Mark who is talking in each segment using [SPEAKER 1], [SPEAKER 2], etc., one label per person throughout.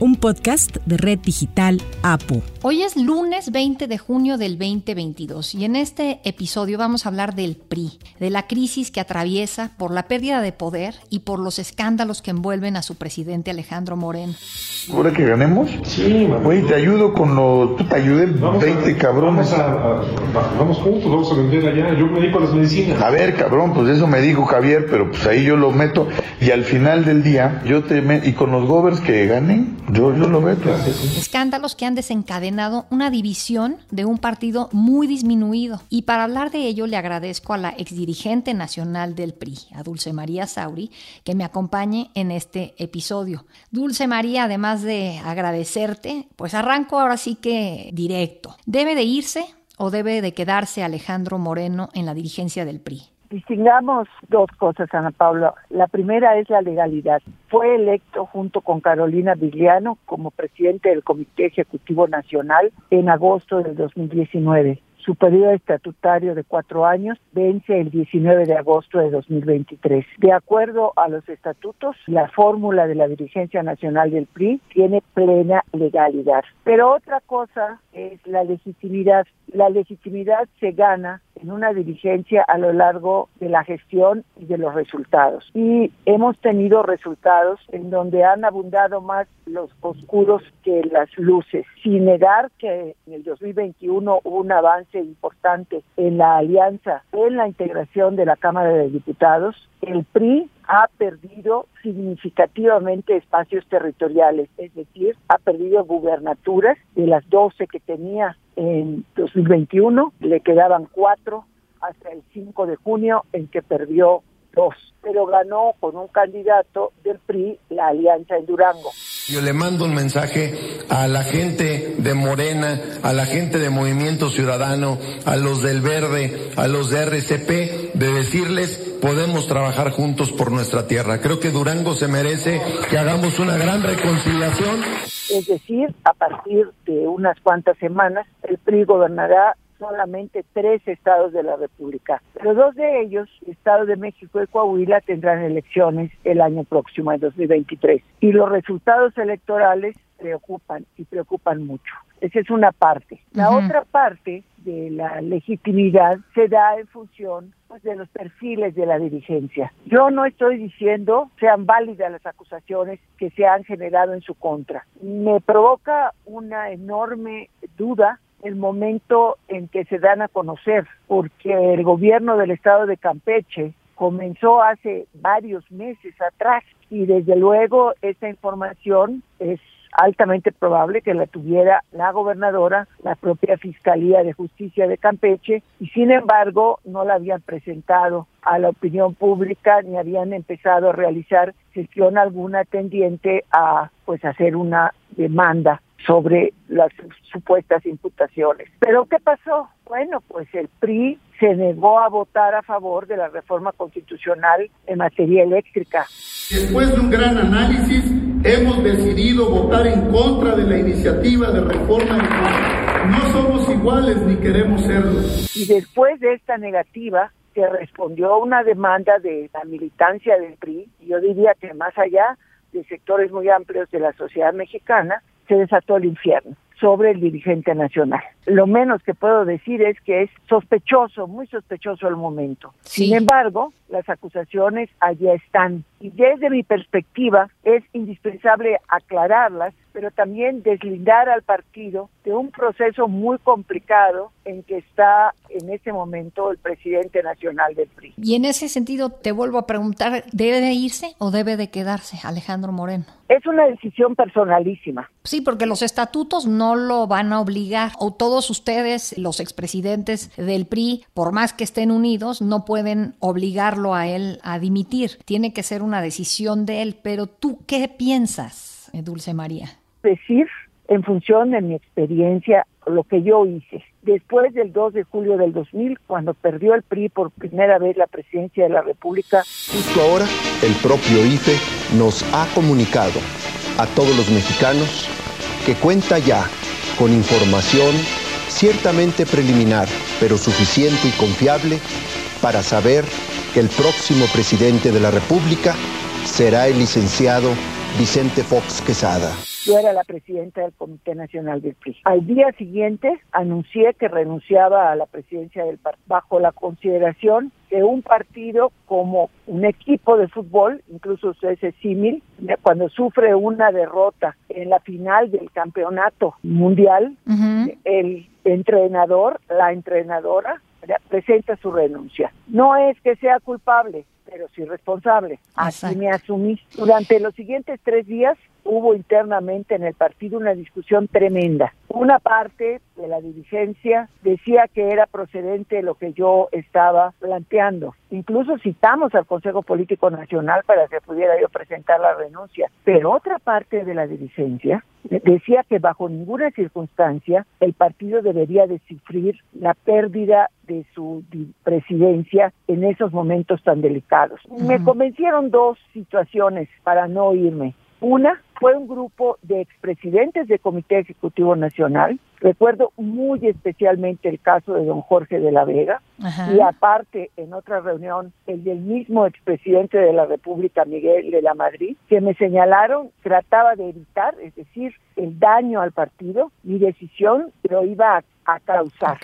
[SPEAKER 1] un podcast de Red Digital APO.
[SPEAKER 2] Hoy es lunes 20 de junio del 2022 y en este episodio vamos a hablar del PRI, de la crisis que atraviesa por la pérdida de poder y por los escándalos que envuelven a su presidente Alejandro Moreno.
[SPEAKER 3] ¿Ahora que ganemos?
[SPEAKER 4] Sí,
[SPEAKER 3] Güey, te ayudo con lo... Tú te ayudé 20 cabrones.
[SPEAKER 4] Vamos, a, vamos juntos, vamos a vender allá. Yo me dedico a las medicinas.
[SPEAKER 3] A ver, cabrón, pues eso me dijo Javier, pero pues ahí yo lo meto. Y al final del día, yo te... Me... Y con los govers que ganen, yo, yo lo meto.
[SPEAKER 2] Escándalos que han desencadenado una división de un partido muy disminuido. Y para hablar de ello le agradezco a la exdirigente nacional del PRI, a Dulce María Sauri, que me acompañe en este episodio. Dulce María, además de agradecerte, pues arranco ahora sí que directo. ¿Debe de irse o debe de quedarse Alejandro Moreno en la dirigencia del PRI?
[SPEAKER 5] Distingamos dos cosas, Ana Paula. La primera es la legalidad. Fue electo junto con Carolina Vigliano como presidente del Comité Ejecutivo Nacional en agosto del 2019. Su periodo estatutario de cuatro años vence el 19 de agosto de 2023. De acuerdo a los estatutos, la fórmula de la dirigencia nacional del PRI tiene plena legalidad. Pero otra cosa es la legitimidad. La legitimidad se gana en una dirigencia a lo largo de la gestión y de los resultados. Y hemos tenido resultados en donde han abundado más los oscuros que las luces, sin negar que en el 2021 hubo un avance importante en la alianza, en la integración de la Cámara de Diputados. El PRI ha perdido significativamente espacios territoriales, es decir, ha perdido gubernaturas de las 12 que tenía en 2021, le quedaban cuatro hasta el 5 de junio en que perdió dos, pero ganó con un candidato del PRI la alianza en Durango.
[SPEAKER 6] Yo le mando un mensaje a la gente de Morena, a la gente de Movimiento Ciudadano, a los del Verde, a los de RCP, de decirles podemos trabajar juntos por nuestra tierra. Creo que Durango se merece que hagamos una gran reconciliación.
[SPEAKER 5] Es decir, a partir de unas cuantas semanas, el PRI gobernará solamente tres estados de la República, pero dos de ellos, Estado de México y Coahuila, tendrán elecciones el año próximo, en 2023. Y los resultados electorales preocupan y preocupan mucho. Esa es una parte. La otra parte de la legitimidad se da en función pues, de los perfiles de la dirigencia. Yo no estoy diciendo sean válidas las acusaciones que se han generado en su contra. Me provoca una enorme duda el momento en que se dan a conocer, porque el gobierno del estado de Campeche comenzó hace varios meses atrás y desde luego esta información es altamente probable que la tuviera la gobernadora, la propia Fiscalía de Justicia de Campeche, y sin embargo no la habían presentado a la opinión pública ni habían empezado a realizar gestión alguna tendiente a pues hacer una demanda sobre las supuestas imputaciones. Pero ¿qué pasó? Bueno, pues el PRI se negó a votar a favor de la reforma constitucional en materia eléctrica.
[SPEAKER 7] Después de un gran análisis, hemos decidido votar en contra de la iniciativa de reforma eléctrica. No somos iguales ni queremos serlo.
[SPEAKER 5] Y después de esta negativa, se respondió a una demanda de la militancia del PRI, yo diría que más allá de sectores muy amplios de la sociedad mexicana, se desató el infierno sobre el dirigente nacional. Lo menos que puedo decir es que es sospechoso, muy sospechoso el momento. Sin embargo, las acusaciones allá están y desde mi perspectiva es indispensable aclararlas, pero también deslindar al partido de un proceso muy complicado en que está en este momento el presidente nacional del PRI.
[SPEAKER 2] Y en ese sentido te vuelvo a preguntar, ¿debe de irse o debe de quedarse Alejandro Moreno?
[SPEAKER 5] Es una decisión personalísima.
[SPEAKER 2] Sí, porque los estatutos no lo van a obligar o todos ustedes, los expresidentes del PRI, por más que estén unidos, no pueden obligarlo a él a dimitir. Tiene que ser una decisión de él. Pero tú, ¿qué piensas, Dulce María?
[SPEAKER 5] Decir en función de mi experiencia lo que yo hice. Después del 2 de julio del 2000, cuando perdió el PRI por primera vez la presidencia de la República.
[SPEAKER 8] Justo ahora, el propio IFE nos ha comunicado a todos los mexicanos que cuenta ya con información ciertamente preliminar, pero suficiente y confiable para saber que el próximo presidente de la República será el licenciado Vicente Fox Quesada.
[SPEAKER 5] Yo era la presidenta del Comité Nacional del PRI. Al día siguiente anuncié que renunciaba a la presidencia del partido bajo la consideración que un partido como un equipo de fútbol, incluso ese símil, cuando sufre una derrota en la final del campeonato mundial, el entrenador, la entrenadora, presenta su renuncia. No es que sea culpable, pero sí responsable. Así me asumí. Durante los siguientes tres días hubo internamente en el partido una discusión tremenda. Una parte de la dirigencia decía que era procedente lo que yo estaba planteando. Incluso citamos al Consejo Político Nacional para que pudiera yo presentar la renuncia. Pero otra parte de la dirigencia decía que bajo ninguna circunstancia el partido debería de sufrir la pérdida de su presidencia en esos momentos tan delicados. Me convencieron dos situaciones para no irme. Una fue un grupo de expresidentes del Comité Ejecutivo Nacional. Recuerdo muy especialmente el caso de don Jorge de la Vega y aparte en otra reunión el del mismo expresidente de la República, Miguel de la Madrid, que me señalaron trataba de evitar, es decir, el daño al partido. Mi decisión lo iba a, causar.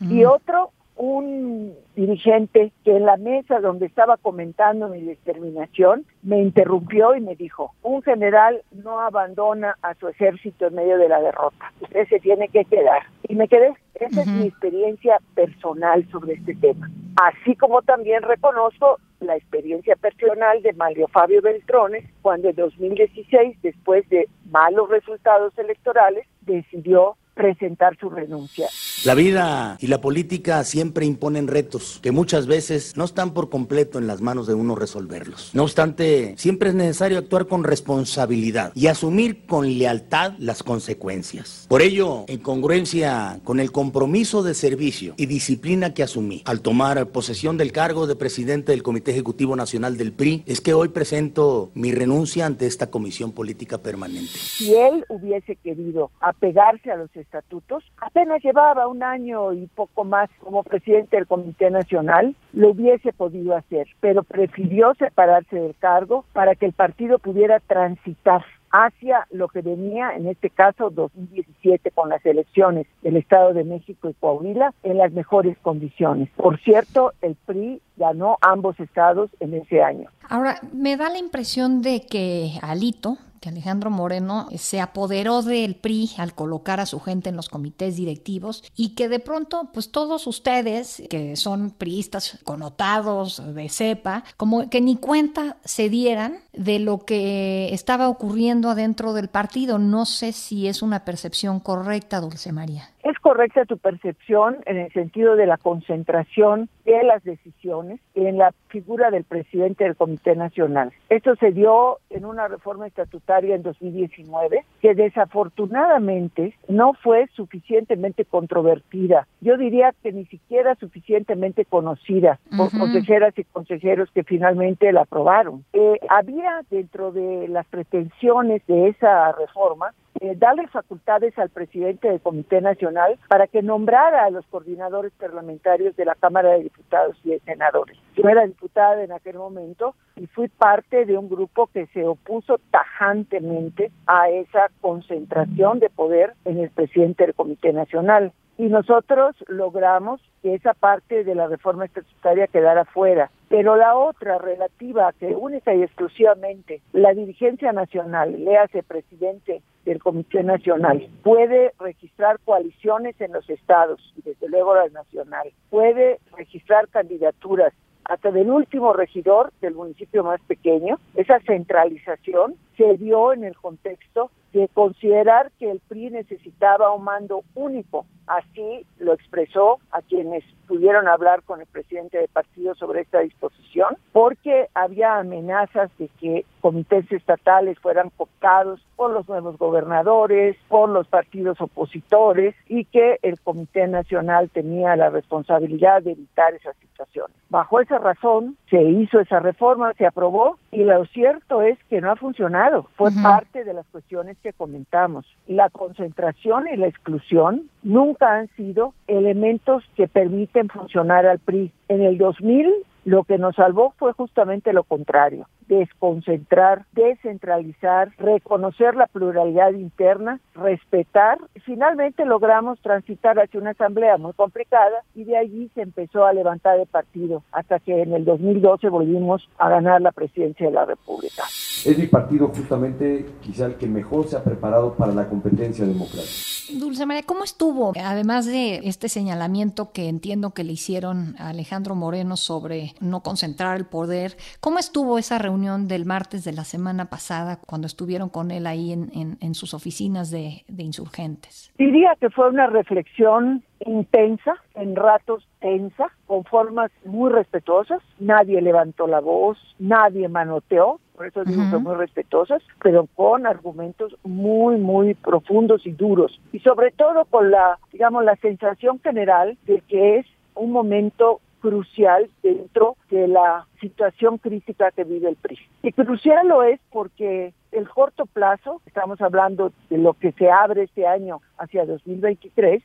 [SPEAKER 5] Y otro un dirigente que en la mesa donde estaba comentando mi determinación me interrumpió y me dijo, un general no abandona a su ejército en medio de la derrota, usted se tiene que quedar. Y me quedé. Esa es mi experiencia personal sobre este tema. Así como también reconozco la experiencia personal de Mario Fabio Beltrones cuando en 2016, después de malos resultados electorales, decidió presentar su renuncia.
[SPEAKER 9] La vida y la política siempre imponen retos que muchas veces no están por completo en las manos de uno resolverlos. No obstante, siempre es necesario actuar con responsabilidad y asumir con lealtad las consecuencias. Por ello, en congruencia con el compromiso de servicio y disciplina que asumí al tomar posesión del cargo de presidente del Comité Ejecutivo Nacional del PRI, es que hoy presento mi renuncia ante esta comisión política permanente.
[SPEAKER 5] Si él hubiese querido apegarse a los estatutos, apenas llevaba un año y poco más como presidente del Comité Nacional, lo hubiese podido hacer, pero prefirió separarse del cargo para que el partido pudiera transitar hacia lo que venía, en este caso 2017, con las elecciones del Estado de México y Coahuila, en las mejores condiciones. Por cierto, el PRI ganó ambos estados en ese año.
[SPEAKER 2] Ahora, me da la impresión de que Alito, que Alejandro Moreno se apoderó del PRI al colocar a su gente en los comités directivos y que de pronto, pues todos ustedes que son priistas connotados de cepa, como que ni cuenta se dieran de lo que estaba ocurriendo adentro del partido. No sé si es una percepción correcta, Dulce María.
[SPEAKER 5] Es correcta tu percepción en el sentido de la concentración de las decisiones en la figura del presidente del Comité Nacional. Esto se dio en una reforma estatutaria en 2019 que desafortunadamente no fue suficientemente controvertida. Yo diría que ni siquiera suficientemente conocida por consejeras y consejeros que finalmente la aprobaron. Eh, había dentro de las pretensiones de esa reforma eh, darle facultades al presidente del Comité Nacional para que nombrara a los coordinadores parlamentarios de la Cámara de Diputados y de Senadores. Yo era diputada en aquel momento y fui parte de un grupo que se opuso tajantemente a esa concentración de poder en el presidente del Comité Nacional y nosotros logramos que esa parte de la reforma estatutaria quedara fuera. Pero la otra relativa que única y exclusivamente la dirigencia nacional, le hace presidente del Comité Nacional, puede registrar coaliciones en los estados y desde luego la nacional, puede registrar candidaturas hasta del último regidor del municipio más pequeño, esa centralización se dio en el contexto de considerar que el PRI necesitaba un mando único. Así lo expresó a quienes pudieron hablar con el presidente del partido sobre esta disposición porque había amenazas de que comités estatales fueran cooptados por los nuevos gobernadores, por los partidos opositores y que el Comité Nacional tenía la responsabilidad de evitar esas situaciones. Bajo esa razón se hizo esa reforma, se aprobó y lo cierto es que no ha funcionado. Fue parte de las cuestiones que comentamos. La concentración y la exclusión nunca han sido elementos que permiten funcionar al PRI. En el 2000 lo que nos salvó fue justamente lo contrario, desconcentrar, descentralizar, reconocer la pluralidad interna, respetar. Finalmente logramos transitar hacia una asamblea muy complicada y de allí se empezó a levantar el partido hasta que en el 2012 volvimos a ganar la presidencia de la República.
[SPEAKER 10] Es mi partido justamente quizá el que mejor se ha preparado para la competencia democrática.
[SPEAKER 2] Dulce María, ¿cómo estuvo? Además de este señalamiento que entiendo que le hicieron a Alejandro Moreno sobre no concentrar el poder, ¿cómo estuvo esa reunión del martes de la semana pasada cuando estuvieron con él ahí en, sus oficinas de, de insurgentes?
[SPEAKER 5] Diría que fue una reflexión intensa, en ratos tensa, con formas muy respetuosas. Nadie levantó la voz, nadie manoteó, por eso digo que muy respetuosas, pero con argumentos muy, muy profundos y duros. Y sobre todo con la, digamos, la sensación general de que es un momento crucial dentro de la situación crítica que vive el PRI. Y crucial lo es porque el corto plazo, estamos hablando de lo que se abre este año hacia 2023,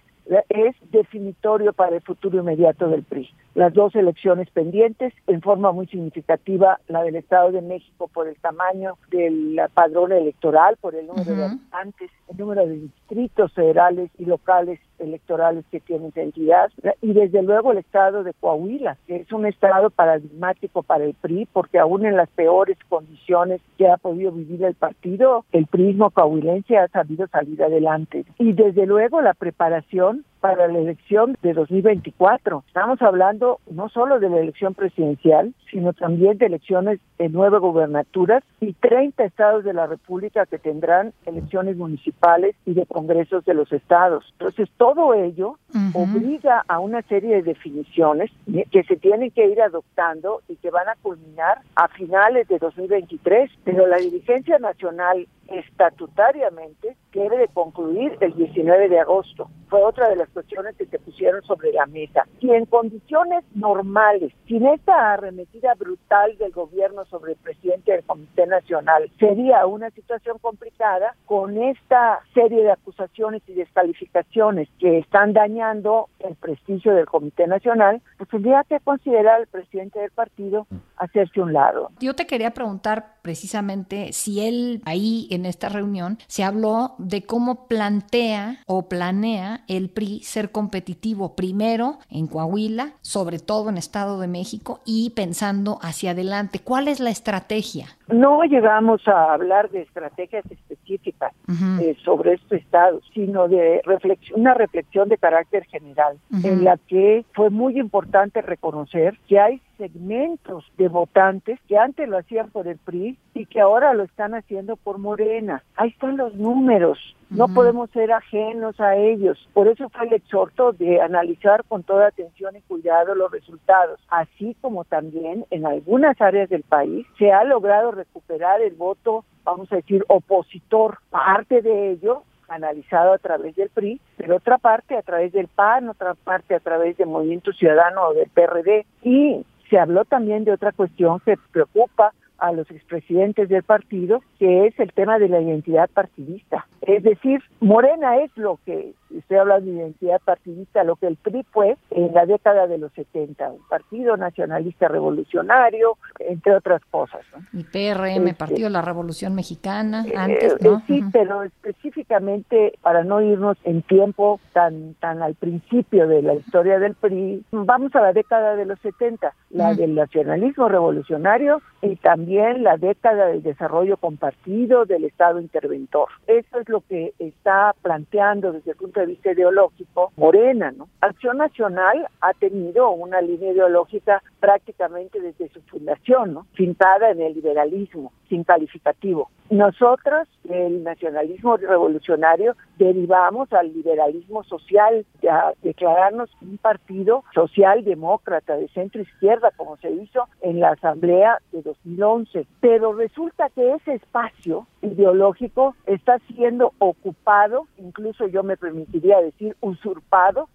[SPEAKER 5] es definitorio para el futuro inmediato del PRI. Las dos elecciones pendientes, en forma muy significativa, la del Estado de México por el tamaño del padrón electoral, por el número de habitantes, el número de distritos federales y locales electorales que tiene esa entidad, y desde luego el Estado de Coahuila, que es un Estado paradigmático para el PRI, porque aún en las peores condiciones que ha podido vivir el partido, el prismo coahuilense ha sabido salir adelante. Y desde luego la preparación para la elección de 2024. Estamos hablando no solo de la elección presidencial, sino también de elecciones de nueve gubernaturas y 30 estados de la República que tendrán elecciones municipales y de congresos de los estados. Entonces, todo ello obliga a una serie de definiciones que se tienen que ir adoptando y que van a culminar a finales de 2023, pero la dirigencia nacional estatutariamente debe de concluir el 19 de agosto. Fue otra de las cuestiones que se pusieron sobre la mesa. Y en condiciones normales, sin esta arremetida brutal del gobierno sobre el presidente del Comité Nacional, sería una situación complicada con esta serie de acusaciones y descalificaciones que están dañando el prestigio del Comité Nacional, pues tendría que considerar el presidente del partido hacerse un lado.
[SPEAKER 2] Yo te quería preguntar precisamente si él ahí esta reunión se habló de cómo plantea o planea el PRI ser competitivo primero en Coahuila, sobre todo en Estado de México y pensando hacia adelante. ¿Cuál es la estrategia?
[SPEAKER 5] No llegamos a hablar de estrategias específicas eh, sobre este estado, sino de reflexión, una reflexión de carácter general, en la que fue muy importante reconocer que hay segmentos de votantes que antes lo hacían por el PRI y que ahora lo están haciendo por Morena. Ahí están los números, no podemos ser ajenos a ellos. Por eso fue el exhorto de analizar con toda atención y cuidado los resultados, así como también en algunas áreas del país se ha logrado recuperar el voto, vamos a decir, opositor. Parte de ello analizado a través del PRI, pero otra parte a través del PAN, otra parte a través del Movimiento Ciudadano o del PRD. Y se habló también de otra cuestión que preocupa a los expresidentes del partido, que es el tema de la identidad partidista. Es decir, Morena es lo que estoy hablando de identidad partidista, lo que el PRI fue en la década de los 70, un partido nacionalista revolucionario, entre otras cosas.
[SPEAKER 2] Y PRM, este, Partido de la Revolución Mexicana, eh, antes, ¿no?
[SPEAKER 5] Eh, sí, pero específicamente, para no irnos en tiempo tan, tan al principio de la historia del PRI, vamos a la década de los 70, la del nacionalismo revolucionario y también la década del desarrollo compartido del Estado interventor. Eso es lo que está planteando desde el punto de vista ideológico, Morena, ¿no? Acción Nacional ha tenido una línea ideológica prácticamente desde su fundación, ¿no? Fintada en el liberalismo, sin calificativo. Nosotros, el nacionalismo revolucionario, derivamos al liberalismo social, a declararnos un partido socialdemócrata de centro izquierda, como se hizo en la Asamblea de 2011. Pero resulta que ese espacio ideológico está siendo ocupado, incluso yo me permitiría decir usurpado,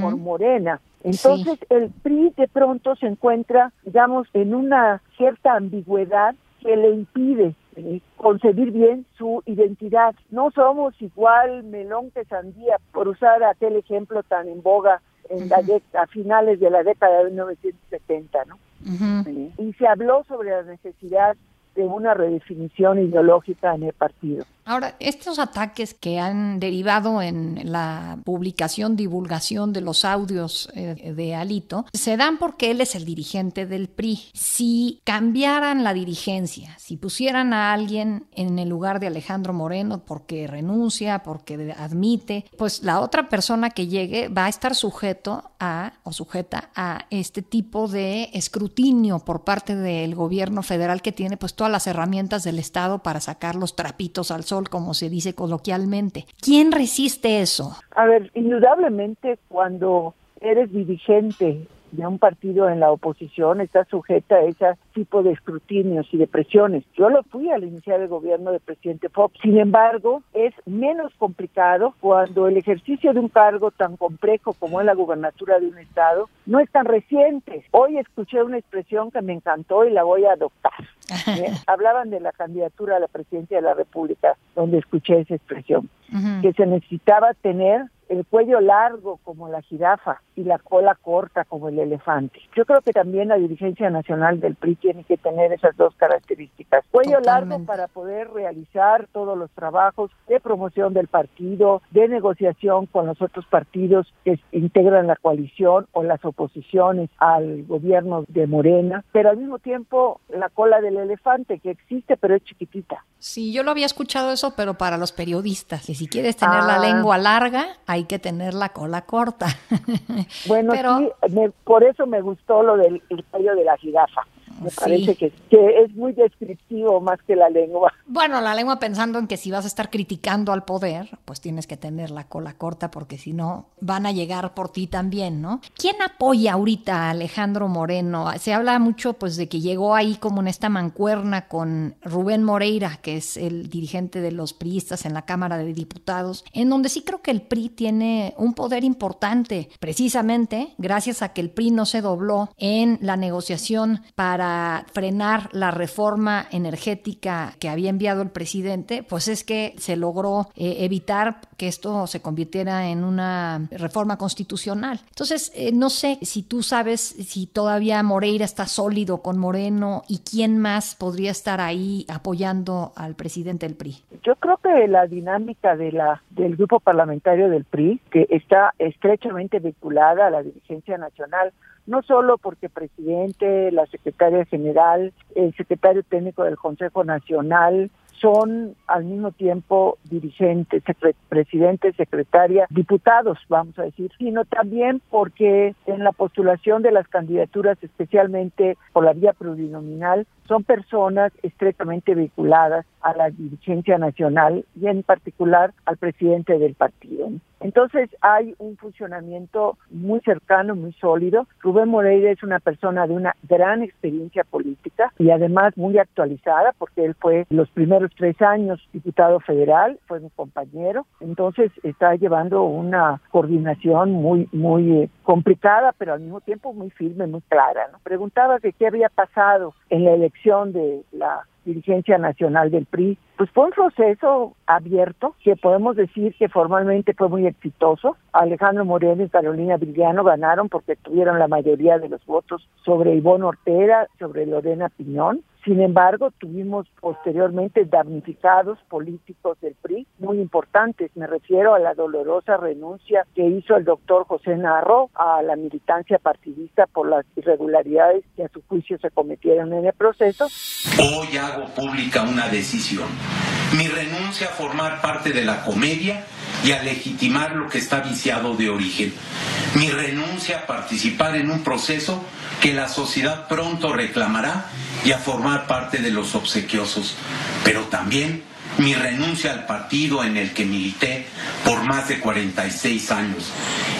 [SPEAKER 5] por Morena. Entonces el PRI de pronto se encuentra, digamos, en una cierta ambigüedad que le impide eh, concebir bien su identidad. No somos igual melón que sandía, por usar aquel ejemplo tan en boga en la a finales de la década de 1970, ¿no? Y se habló sobre la necesidad de una redefinición ideológica en el partido.
[SPEAKER 2] Ahora, estos ataques que han derivado en la publicación, divulgación de los audios eh, de Alito, se dan porque él es el dirigente del PRI. Si cambiaran la dirigencia, si pusieran a alguien en el lugar de Alejandro Moreno porque renuncia, porque admite, pues la otra persona que llegue va a estar sujeto a o sujeta a este tipo de escrutinio por parte del gobierno federal que tiene pues todas las herramientas del Estado para sacar los trapitos al sol como se dice coloquialmente. ¿Quién resiste eso?
[SPEAKER 5] A ver, indudablemente cuando eres dirigente de un partido en la oposición está sujeta a ese tipo de escrutinios y de presiones. Yo lo fui al iniciar el gobierno del presidente Fox. Sin embargo, es menos complicado cuando el ejercicio de un cargo tan complejo como es la gubernatura de un estado no es tan reciente. Hoy escuché una expresión que me encantó y la voy a adoptar. ¿Eh? Hablaban de la candidatura a la presidencia de la República, donde escuché esa expresión, que se necesitaba tener el cuello largo como la jirafa y la cola corta como el elefante. Yo creo que también la dirigencia nacional del PRI tiene que tener esas dos características. Cuello largo para poder realizar todos los trabajos de promoción del partido, de negociación con los otros partidos que integran la coalición o las oposiciones al gobierno de Morena, pero al mismo tiempo la cola del elefante que existe pero es chiquitita.
[SPEAKER 2] Sí, yo lo había escuchado eso, pero para los periodistas, que si quieres tener la ah. lengua larga, hay que tener la cola corta.
[SPEAKER 5] Bueno, sí, por eso me gustó lo del cuello de la jirafa. Me parece que, que, es muy descriptivo más que la lengua.
[SPEAKER 2] Bueno, la lengua pensando en que si vas a estar criticando al poder, pues tienes que tener la cola corta porque si no van a llegar por ti también, ¿no? ¿Quién apoya ahorita a Alejandro Moreno? Se habla mucho pues de que llegó ahí como en esta mancuerna con Rubén Moreira, que es el dirigente de los priistas en la Cámara de Diputados, en donde sí creo que el PRI tiene un poder importante, precisamente gracias a que el PRI no se dobló en la negociación para frenar la reforma energética que había enviado el presidente, pues es que se logró eh, evitar que esto se convirtiera en una reforma constitucional. Entonces, eh, no sé si tú sabes si todavía Moreira está sólido con Moreno y quién más podría estar ahí apoyando al presidente del PRI.
[SPEAKER 5] Yo creo que la dinámica de la del grupo parlamentario del PRI, que está estrechamente vinculada a la dirigencia nacional, no solo porque presidente, la secretaria general, el secretario técnico del Consejo Nacional, son al mismo tiempo dirigentes, presidentes, secretaria, diputados, vamos a decir, sino también porque en la postulación de las candidaturas, especialmente por la vía plurinominal, son personas estrechamente vinculadas a la dirigencia nacional y en particular al presidente del partido. Entonces hay un funcionamiento muy cercano, muy sólido. Rubén Moreira es una persona de una gran experiencia política y además muy actualizada porque él fue los primeros tres años diputado federal, fue mi compañero. Entonces está llevando una coordinación muy, muy eh, complicada, pero al mismo tiempo muy firme, muy clara. ¿no? Preguntaba de qué había pasado en la elección de la dirigencia nacional del PRI, pues fue un proceso abierto que podemos decir que formalmente fue muy exitoso. Alejandro Moreno y Carolina Villano ganaron porque tuvieron la mayoría de los votos sobre Ivonne Ortega, sobre Lorena Piñón. Sin embargo, tuvimos posteriormente damnificados políticos del PRI muy importantes. Me refiero a la dolorosa renuncia que hizo el doctor José Narro a la militancia partidista por las irregularidades que a su juicio se cometieron en el proceso.
[SPEAKER 11] Hoy hago pública una decisión. Mi renuncia a formar parte de la comedia y a legitimar lo que está viciado de origen, mi renuncia a participar en un proceso que la sociedad pronto reclamará y a formar parte de los obsequiosos, pero también mi renuncia al partido en el que milité por más de 46 años,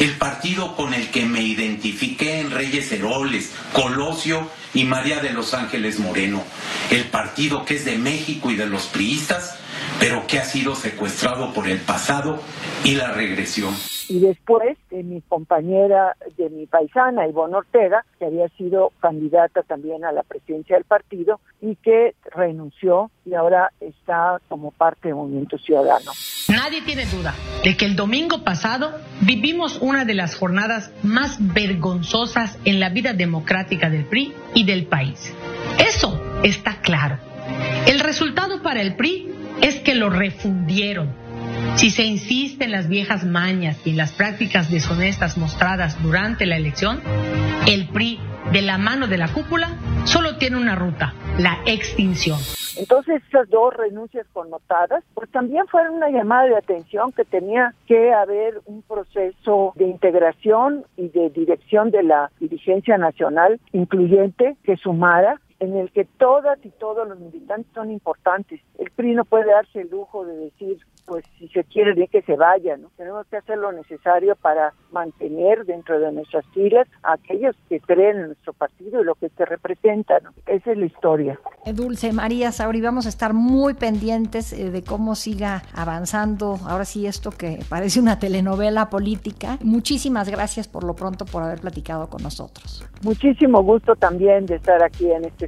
[SPEAKER 11] el partido con el que me identifiqué en Reyes Heroles, Colosio y María de los Ángeles Moreno, el partido que es de México y de los priistas, pero que ha sido secuestrado por el pasado y la regresión
[SPEAKER 5] y después de mi compañera, de mi paisana Ivonne Ortega, que había sido candidata también a la presidencia del partido y que renunció y ahora está como parte del Movimiento Ciudadano.
[SPEAKER 12] Nadie tiene duda de que el domingo pasado vivimos una de las jornadas más vergonzosas en la vida democrática del PRI y del país. Eso está claro. El resultado para el PRI es que lo refundieron si se insiste en las viejas mañas y en las prácticas deshonestas mostradas durante la elección, el PRI, de la mano de la cúpula, solo tiene una ruta, la extinción.
[SPEAKER 5] Entonces esas dos renuncias connotadas, pues también fueron una llamada de atención que tenía que haber un proceso de integración y de dirección de la dirigencia nacional incluyente que sumara en el que todas y todos los militantes son importantes. El PRI no puede darse el lujo de decir pues si se quiere de que se vaya, ¿no? Tenemos que hacer lo necesario para mantener dentro de nuestras filas a aquellos que creen en nuestro partido y lo que se representa, ¿no? Esa es la historia.
[SPEAKER 2] Eh, Dulce María Sauri, vamos a estar muy pendientes eh, de cómo siga avanzando ahora sí esto que parece una telenovela política. Muchísimas gracias por lo pronto por haber platicado con nosotros.
[SPEAKER 5] Muchísimo gusto también de estar aquí en este